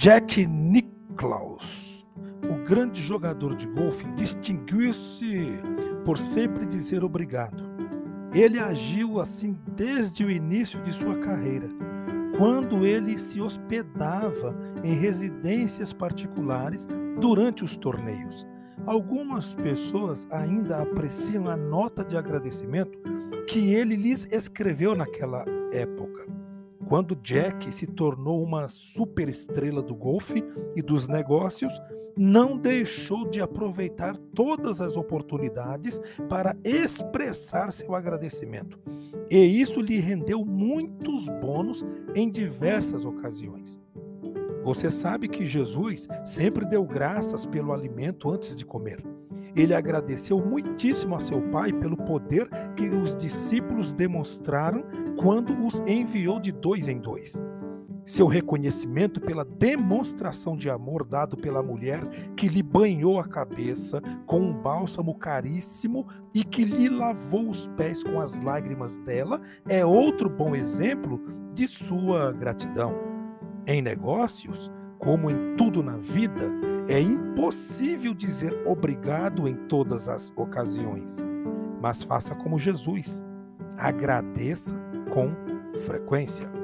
Jack Nicklaus, o grande jogador de golfe, distinguiu-se por sempre dizer obrigado. Ele agiu assim desde o início de sua carreira, quando ele se hospedava em residências particulares durante os torneios. Algumas pessoas ainda apreciam a nota de agradecimento que ele lhes escreveu naquela época. Quando Jack se tornou uma superestrela do golfe e dos negócios, não deixou de aproveitar todas as oportunidades para expressar seu agradecimento. E isso lhe rendeu muitos bônus em diversas ocasiões. Você sabe que Jesus sempre deu graças pelo alimento antes de comer. Ele agradeceu muitíssimo a seu Pai pelo poder que os discípulos demonstraram quando os enviou de dois em dois. Seu reconhecimento pela demonstração de amor dado pela mulher que lhe banhou a cabeça com um bálsamo caríssimo e que lhe lavou os pés com as lágrimas dela é outro bom exemplo de sua gratidão. Em negócios, como em tudo na vida, é impossível dizer obrigado em todas as ocasiões. Mas faça como Jesus. Agradeça com frequência.